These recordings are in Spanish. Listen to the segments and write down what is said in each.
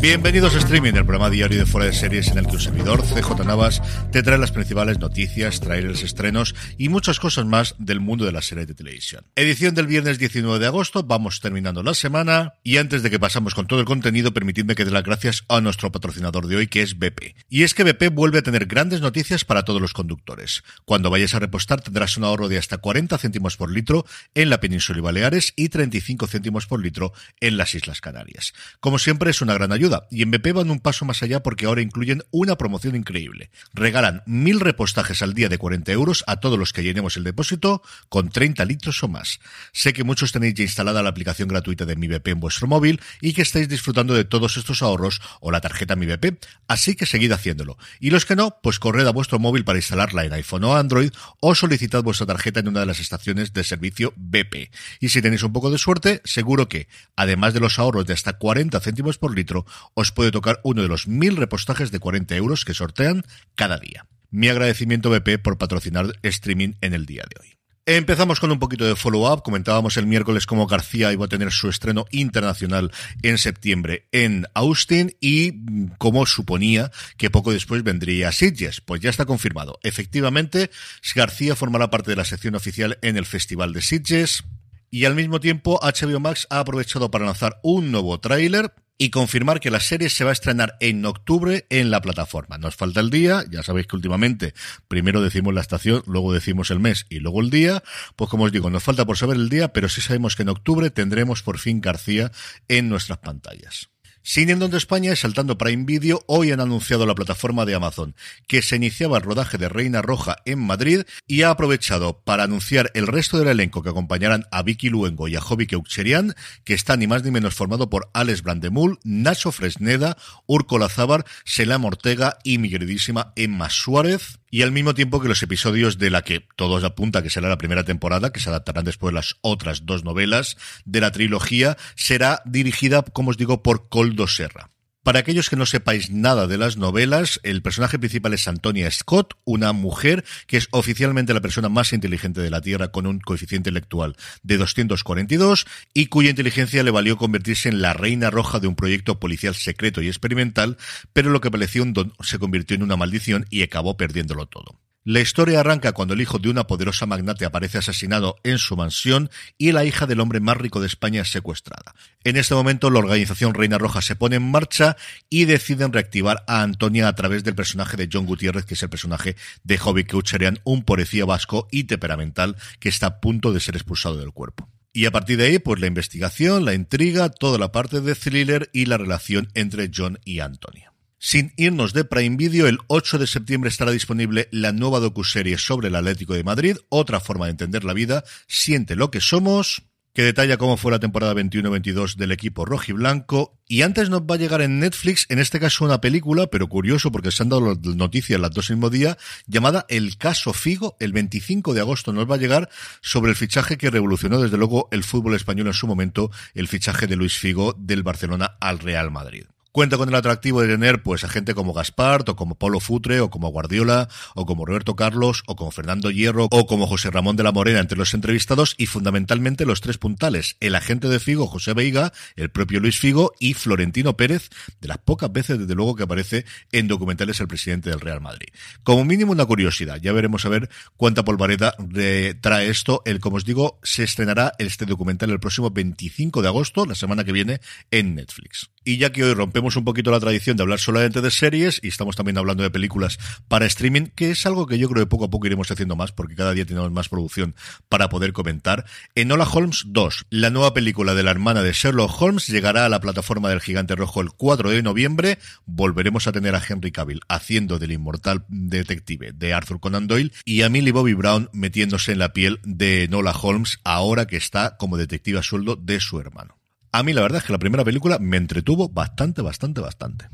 Bienvenidos a Streaming, el programa diario de fuera de series en el que un servidor, CJ Navas, te trae las principales noticias, trailers, estrenos y muchas cosas más del mundo de las series de televisión. Edición del viernes 19 de agosto, vamos terminando la semana y antes de que pasamos con todo el contenido, permitidme que dé las gracias a nuestro patrocinador de hoy que es BP. Y es que BP vuelve a tener grandes noticias para todos los conductores. Cuando vayas a repostar tendrás un ahorro de hasta 40 céntimos por litro en la península y Baleares y 35 céntimos por litro en las Islas Canarias. Como siempre es una gran ayuda y en BP van un paso más allá porque ahora incluyen una promoción increíble. Regalan mil repostajes al día de 40 euros a todos los que llenemos el depósito con 30 litros o más. Sé que muchos tenéis ya instalada la aplicación gratuita de Mi BP en vuestro móvil y que estáis disfrutando de todos estos ahorros o la tarjeta Mi BP, así que seguid haciéndolo. Y los que no, pues corred a vuestro móvil para instalarla en iPhone o Android o solicitad vuestra tarjeta en una de las estaciones de servicio BP. Y si tenéis un poco de suerte, seguro que, además de los ahorros de hasta 40 céntimos por litro, os puede tocar uno de los mil repostajes de 40 euros que sortean cada día. Mi agradecimiento BP por patrocinar streaming en el día de hoy. Empezamos con un poquito de follow-up. Comentábamos el miércoles cómo García iba a tener su estreno internacional en septiembre en Austin y cómo suponía que poco después vendría Sitges. Pues ya está confirmado. Efectivamente, García formará parte de la sección oficial en el Festival de Sitges. Y al mismo tiempo, HBO Max ha aprovechado para lanzar un nuevo tráiler y confirmar que la serie se va a estrenar en octubre en la plataforma. Nos falta el día, ya sabéis que últimamente primero decimos la estación, luego decimos el mes y luego el día. Pues como os digo, nos falta por saber el día, pero sí sabemos que en octubre tendremos por fin García en nuestras pantallas. Sin en España y saltando Prime Video, hoy han anunciado la plataforma de Amazon que se iniciaba el rodaje de Reina Roja en Madrid y ha aprovechado para anunciar el resto del elenco que acompañarán a Vicky Luengo y a Jovi Keucherian, que está ni más ni menos formado por Alex Brandemul, Nacho Fresneda, Urco Lazábar, Selam Ortega y mi queridísima Emma Suárez y al mismo tiempo que los episodios de la que todos apunta que será la primera temporada, que se adaptarán después las otras dos novelas de la trilogía, será dirigida, como os digo, por Coldo Serra. Para aquellos que no sepáis nada de las novelas, el personaje principal es Antonia Scott, una mujer que es oficialmente la persona más inteligente de la Tierra con un coeficiente intelectual de 242 y cuya inteligencia le valió convertirse en la reina roja de un proyecto policial secreto y experimental, pero lo que parecía un don se convirtió en una maldición y acabó perdiéndolo todo. La historia arranca cuando el hijo de una poderosa magnate aparece asesinado en su mansión y la hija del hombre más rico de España es secuestrada. En este momento la organización Reina Roja se pone en marcha y deciden reactivar a Antonia a través del personaje de John Gutiérrez, que es el personaje de Hobby Keucherian, un policía vasco y temperamental que está a punto de ser expulsado del cuerpo. Y a partir de ahí, pues la investigación, la intriga, toda la parte de thriller y la relación entre John y Antonia. Sin irnos de Prime Video, el 8 de septiembre estará disponible la nueva docuserie sobre el Atlético de Madrid, otra forma de entender la vida, siente lo que somos. que detalla cómo fue la temporada 21-22 del equipo rojo y blanco. Y antes nos va a llegar en Netflix, en este caso una película, pero curioso porque se han dado noticias las dos mismo día, llamada El caso Figo. El 25 de agosto nos va a llegar sobre el fichaje que revolucionó desde luego el fútbol español en su momento, el fichaje de Luis Figo del Barcelona al Real Madrid. Cuenta con el atractivo de tener pues a gente como Gaspar, o como Polo Futre, o como Guardiola, o como Roberto Carlos, o como Fernando Hierro, o como José Ramón de la Morena entre los entrevistados, y fundamentalmente los tres puntales, el agente de Figo, José Veiga, el propio Luis Figo y Florentino Pérez, de las pocas veces desde luego que aparece en documentales el presidente del Real Madrid. Como mínimo una curiosidad, ya veremos a ver cuánta polvareda trae esto. El, como os digo, se estrenará este documental el próximo 25 de agosto, la semana que viene, en Netflix. Y ya que hoy rompemos un poquito la tradición de hablar solamente de series y estamos también hablando de películas para streaming, que es algo que yo creo que poco a poco iremos haciendo más porque cada día tenemos más producción para poder comentar. Enola Holmes 2, la nueva película de la hermana de Sherlock Holmes, llegará a la plataforma del Gigante Rojo el 4 de noviembre. Volveremos a tener a Henry Cavill haciendo del inmortal detective de Arthur Conan Doyle y a Millie Bobby Brown metiéndose en la piel de Enola Holmes ahora que está como detective a sueldo de su hermano. A mí la verdad es que la primera película me entretuvo bastante, bastante, bastante.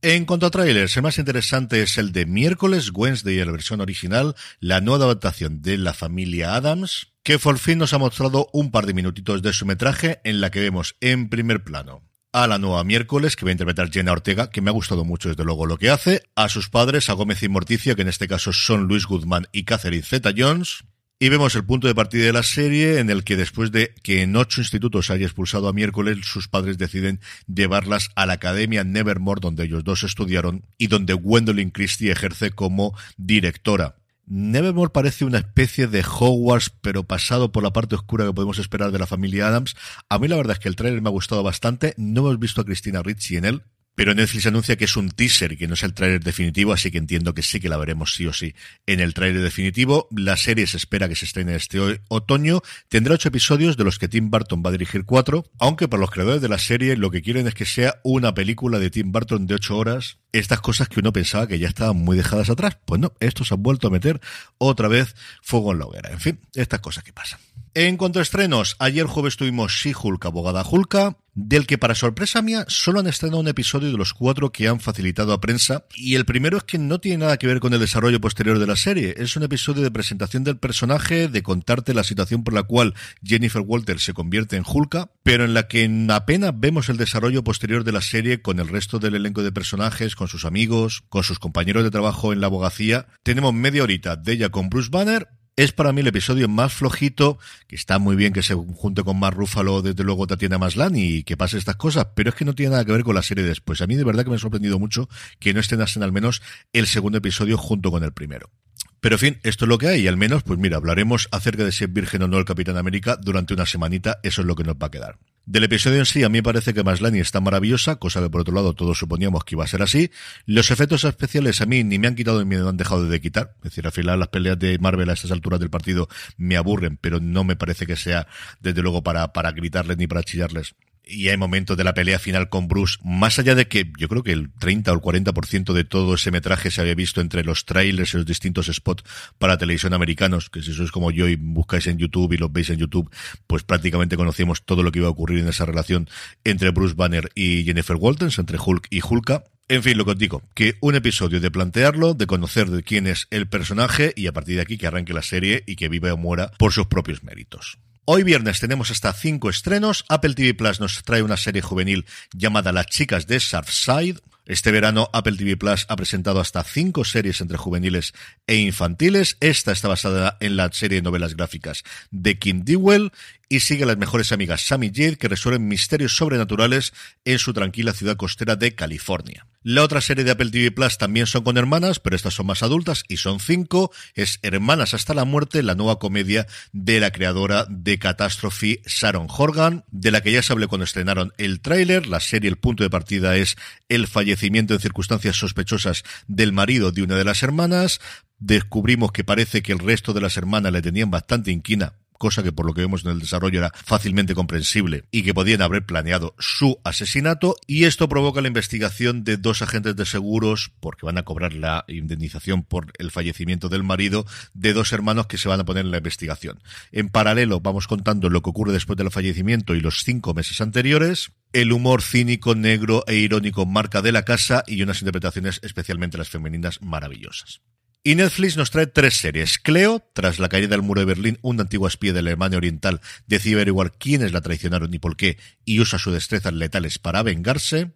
En cuanto a trailers, el más interesante es el de miércoles, Wednesday, la versión original, la nueva adaptación de la familia Adams, que por fin nos ha mostrado un par de minutitos de su metraje en la que vemos en primer plano a la nueva miércoles que va a interpretar Jenna Ortega, que me ha gustado mucho desde luego lo que hace, a sus padres, a Gómez y Morticia, que en este caso son Luis Guzmán y Catherine Zeta Jones, y vemos el punto de partida de la serie en el que después de que en ocho institutos haya expulsado a miércoles, sus padres deciden llevarlas a la Academia Nevermore, donde ellos dos estudiaron y donde Gwendolyn Christie ejerce como directora. Nevermore parece una especie de Hogwarts, pero pasado por la parte oscura que podemos esperar de la familia Adams. A mí la verdad es que el trailer me ha gustado bastante. No hemos visto a Cristina Ricci en él, pero Netflix anuncia que es un teaser que no es el tráiler definitivo, así que entiendo que sí que la veremos sí o sí en el tráiler definitivo. La serie se espera que se estrene este otoño. Tendrá ocho episodios, de los que Tim Burton va a dirigir cuatro, aunque para los creadores de la serie lo que quieren es que sea una película de Tim Burton de ocho horas. Estas cosas que uno pensaba que ya estaban muy dejadas atrás. Pues no, estos han vuelto a meter otra vez fuego en la hoguera. En fin, estas cosas que pasan. En cuanto a estrenos, ayer jueves tuvimos She-Hulk, abogada Hulka, del que para sorpresa mía solo han estrenado un episodio de los cuatro que han facilitado a prensa, y el primero es que no tiene nada que ver con el desarrollo posterior de la serie, es un episodio de presentación del personaje, de contarte la situación por la cual Jennifer Walter se convierte en Hulka, pero en la que apenas vemos el desarrollo posterior de la serie con el resto del elenco de personajes, con sus amigos, con sus compañeros de trabajo en la abogacía. Tenemos media horita de ella con Bruce Banner, es para mí el episodio más flojito, que está muy bien que se junte con más Rúfalo, desde luego Tatiana Maslán y que pase estas cosas, pero es que no tiene nada que ver con la serie después. A mí de verdad que me ha sorprendido mucho que no estrenasen al menos el segundo episodio junto con el primero. Pero en fin, esto es lo que hay y al menos, pues mira, hablaremos acerca de si es virgen o no el Capitán América durante una semanita, eso es lo que nos va a quedar. Del episodio en sí, a mí me parece que Maslany está maravillosa, cosa que por otro lado todos suponíamos que iba a ser así. Los efectos especiales a mí ni me han quitado ni me han dejado de quitar. Es decir, al final las peleas de Marvel a estas alturas del partido me aburren, pero no me parece que sea, desde luego, para, para gritarles ni para chillarles y hay momentos de la pelea final con Bruce, más allá de que yo creo que el 30 o el 40% de todo ese metraje se había visto entre los trailers y los distintos spots para televisión americanos, que si sois como yo y buscáis en YouTube y los veis en YouTube, pues prácticamente conocíamos todo lo que iba a ocurrir en esa relación entre Bruce Banner y Jennifer Walters, entre Hulk y Hulka. En fin, lo que os digo, que un episodio de plantearlo, de conocer de quién es el personaje y a partir de aquí que arranque la serie y que viva o muera por sus propios méritos. Hoy viernes tenemos hasta cinco estrenos. Apple TV Plus nos trae una serie juvenil llamada Las chicas de Surfside. Este verano Apple TV Plus ha presentado hasta cinco series entre juveniles e infantiles. Esta está basada en la serie de novelas gráficas de Kim Dewell y sigue a las mejores amigas Sammy Jade que resuelven misterios sobrenaturales en su tranquila ciudad costera de California. La otra serie de Apple TV Plus también son con hermanas, pero estas son más adultas y son cinco. Es Hermanas hasta la muerte, la nueva comedia de la creadora de Catastrophe, Sharon Horgan, de la que ya se habló cuando estrenaron el tráiler. La serie, el punto de partida es el fallecimiento en circunstancias sospechosas del marido de una de las hermanas. Descubrimos que parece que el resto de las hermanas le tenían bastante inquina cosa que por lo que vemos en el desarrollo era fácilmente comprensible y que podían haber planeado su asesinato y esto provoca la investigación de dos agentes de seguros porque van a cobrar la indemnización por el fallecimiento del marido de dos hermanos que se van a poner en la investigación. En paralelo vamos contando lo que ocurre después del fallecimiento y los cinco meses anteriores el humor cínico, negro e irónico marca de la casa y unas interpretaciones especialmente las femeninas maravillosas. Y Netflix nos trae tres series. Cleo, tras la caída del muro de Berlín, un antiguo espía de la Alemania Oriental decide averiguar quiénes la traicionaron y por qué, y usa sus destrezas letales para vengarse.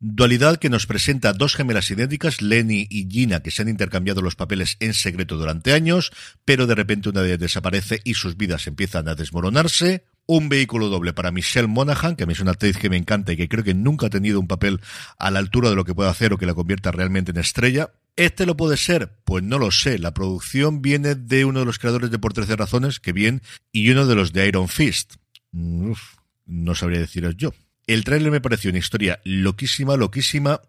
Dualidad que nos presenta dos gemelas idénticas, Lenny y Gina, que se han intercambiado los papeles en secreto durante años, pero de repente una de ellas desaparece y sus vidas empiezan a desmoronarse un vehículo doble para Michelle Monaghan, que a mí es una actriz que me encanta y que creo que nunca ha tenido un papel a la altura de lo que puede hacer o que la convierta realmente en estrella. ¿Este lo puede ser? Pues no lo sé. La producción viene de uno de los creadores de Por 13 Razones, que bien, y uno de los de Iron Fist. no sabría deciros yo. El trailer me pareció una historia loquísima, loquísima.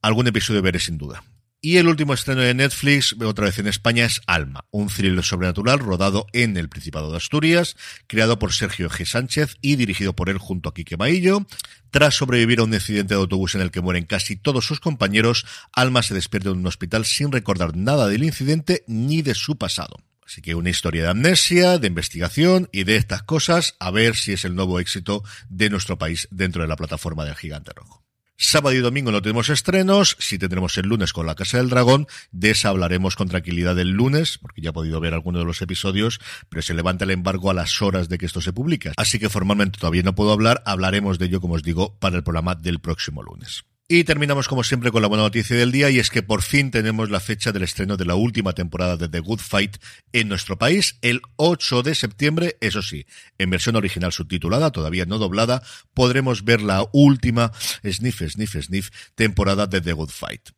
Algún episodio veré sin duda. Y el último estreno de Netflix, otra vez en España, es Alma, un thriller sobrenatural rodado en el Principado de Asturias, creado por Sergio G. Sánchez y dirigido por él junto a Quique Maillo. Tras sobrevivir a un accidente de autobús en el que mueren casi todos sus compañeros, Alma se despierta en un hospital sin recordar nada del incidente ni de su pasado. Así que una historia de amnesia, de investigación y de estas cosas, a ver si es el nuevo éxito de nuestro país dentro de la plataforma del Gigante Rojo. Sábado y domingo no tenemos estrenos, sí tendremos el lunes con La Casa del Dragón, de esa hablaremos con tranquilidad el lunes, porque ya he podido ver algunos de los episodios, pero se levanta el embargo a las horas de que esto se publica. Así que formalmente todavía no puedo hablar, hablaremos de ello, como os digo, para el programa del próximo lunes. Y terminamos como siempre con la buena noticia del día y es que por fin tenemos la fecha del estreno de la última temporada de The Good Fight en nuestro país el 8 de septiembre, eso sí, en versión original subtitulada, todavía no doblada, podremos ver la última sniff, sniff, sniff temporada de The Good Fight.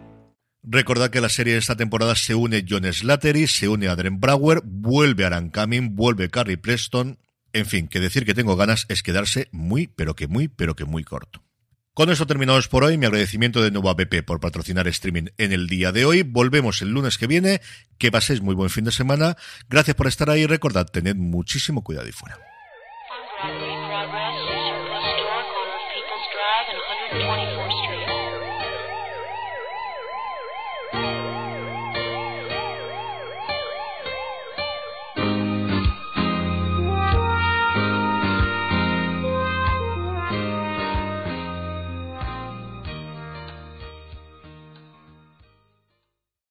Recordad que la serie de esta temporada se une John Slattery, se une Adrien Brower, vuelve Aran Cumming, vuelve Carrie Preston. En fin, que decir que tengo ganas es quedarse muy, pero que muy, pero que muy corto. Con eso terminamos por hoy. Mi agradecimiento de nuevo a BP por patrocinar streaming en el día de hoy. Volvemos el lunes que viene. Que paséis muy buen fin de semana. Gracias por estar ahí. Recordad, tened muchísimo cuidado y fuera.